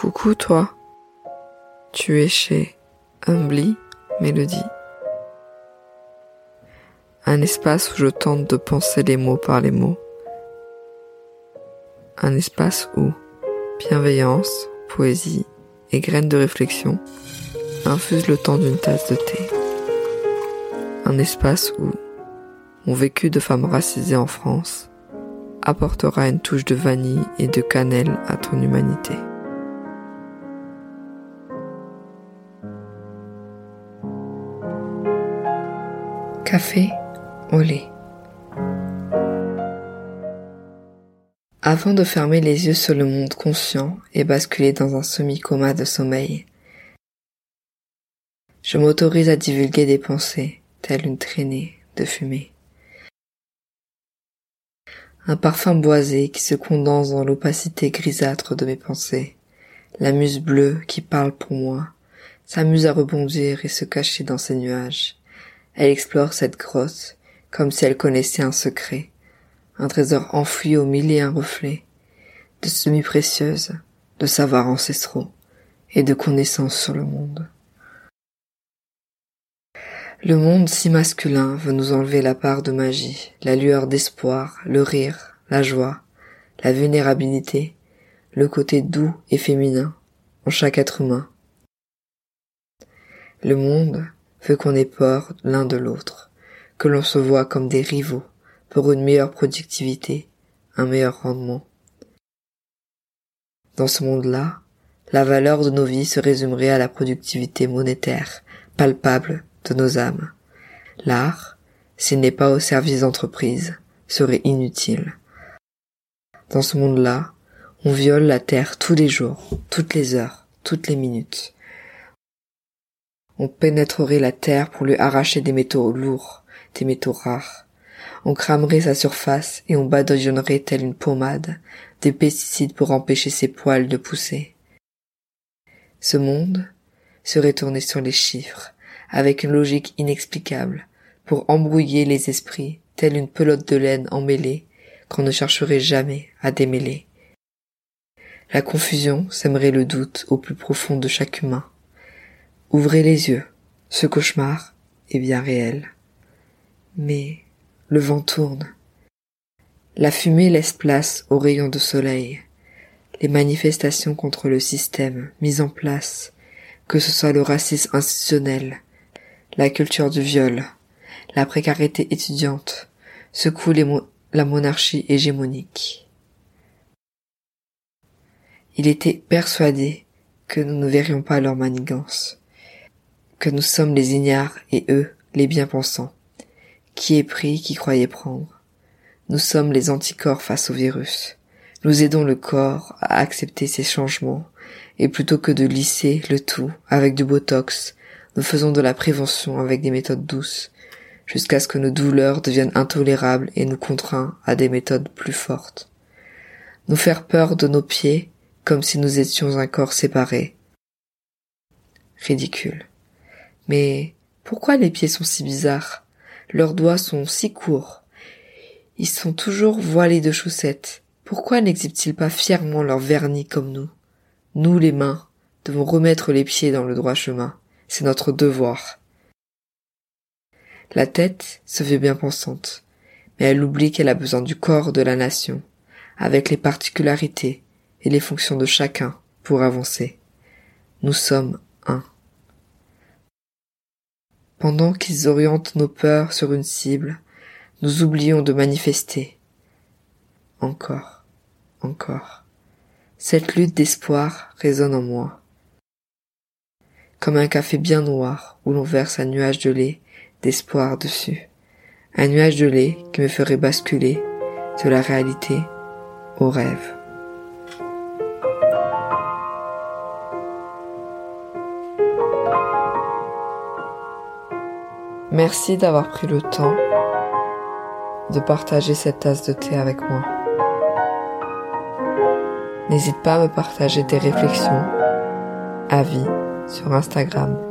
Coucou toi, tu es chez Humbly Mélodie. Un espace où je tente de penser les mots par les mots. Un espace où bienveillance, poésie et graines de réflexion infusent le temps d'une tasse de thé. Un espace où mon vécu de femme racisée en France apportera une touche de vanille et de cannelle à ton humanité. Café au lait. Avant de fermer les yeux sur le monde conscient et basculer dans un semi-coma de sommeil, je m'autorise à divulguer des pensées, telles une traînée de fumée. Un parfum boisé qui se condense dans l'opacité grisâtre de mes pensées. La muse bleue qui parle pour moi s'amuse à rebondir et se cacher dans ses nuages. Elle explore cette grotte comme si elle connaissait un secret, un trésor enfoui au mille et un reflets, de semi-précieuses, de savoirs ancestraux et de connaissances sur le monde. Le monde si masculin veut nous enlever la part de magie, la lueur d'espoir, le rire, la joie, la vulnérabilité, le côté doux et féminin en chaque être humain. Le monde veut qu'on ait peur l'un de l'autre, que l'on se voit comme des rivaux pour une meilleure productivité, un meilleur rendement. Dans ce monde-là, la valeur de nos vies se résumerait à la productivité monétaire, palpable de nos âmes. L'art, s'il n'est pas au service d'entreprise, serait inutile. Dans ce monde-là, on viole la terre tous les jours, toutes les heures, toutes les minutes on pénétrerait la terre pour lui arracher des métaux lourds, des métaux rares. On cramerait sa surface et on badigeonnerait telle une pommade des pesticides pour empêcher ses poils de pousser. Ce monde serait tourné sur les chiffres, avec une logique inexplicable, pour embrouiller les esprits, telle une pelote de laine emmêlée qu'on ne chercherait jamais à démêler. La confusion sèmerait le doute au plus profond de chaque humain. Ouvrez les yeux, ce cauchemar est bien réel. Mais le vent tourne. La fumée laisse place aux rayons de soleil. Les manifestations contre le système mises en place, que ce soit le racisme institutionnel, la culture du viol, la précarité étudiante, secouent la monarchie hégémonique. Il était persuadé que nous ne verrions pas leur manigance que nous sommes les ignares et eux les bien-pensants. Qui est pris, qui croyait prendre? Nous sommes les anticorps face au virus. Nous aidons le corps à accepter ces changements, et plutôt que de lisser le tout avec du botox, nous faisons de la prévention avec des méthodes douces, jusqu'à ce que nos douleurs deviennent intolérables et nous contraignent à des méthodes plus fortes. Nous faire peur de nos pieds comme si nous étions un corps séparé. Ridicule. Mais pourquoi les pieds sont si bizarres? Leurs doigts sont si courts. Ils sont toujours voilés de chaussettes. Pourquoi n'exhibent-ils pas fièrement leur vernis comme nous? Nous, les mains, devons remettre les pieds dans le droit chemin. C'est notre devoir. La tête se fait bien pensante, mais elle oublie qu'elle a besoin du corps de la nation, avec les particularités et les fonctions de chacun pour avancer. Nous sommes. Pendant qu'ils orientent nos peurs sur une cible, nous oublions de manifester. Encore, encore. Cette lutte d'espoir résonne en moi. Comme un café bien noir où l'on verse un nuage de lait d'espoir dessus. Un nuage de lait qui me ferait basculer de la réalité au rêve. Merci d'avoir pris le temps de partager cette tasse de thé avec moi. N'hésite pas à me partager tes réflexions, avis sur Instagram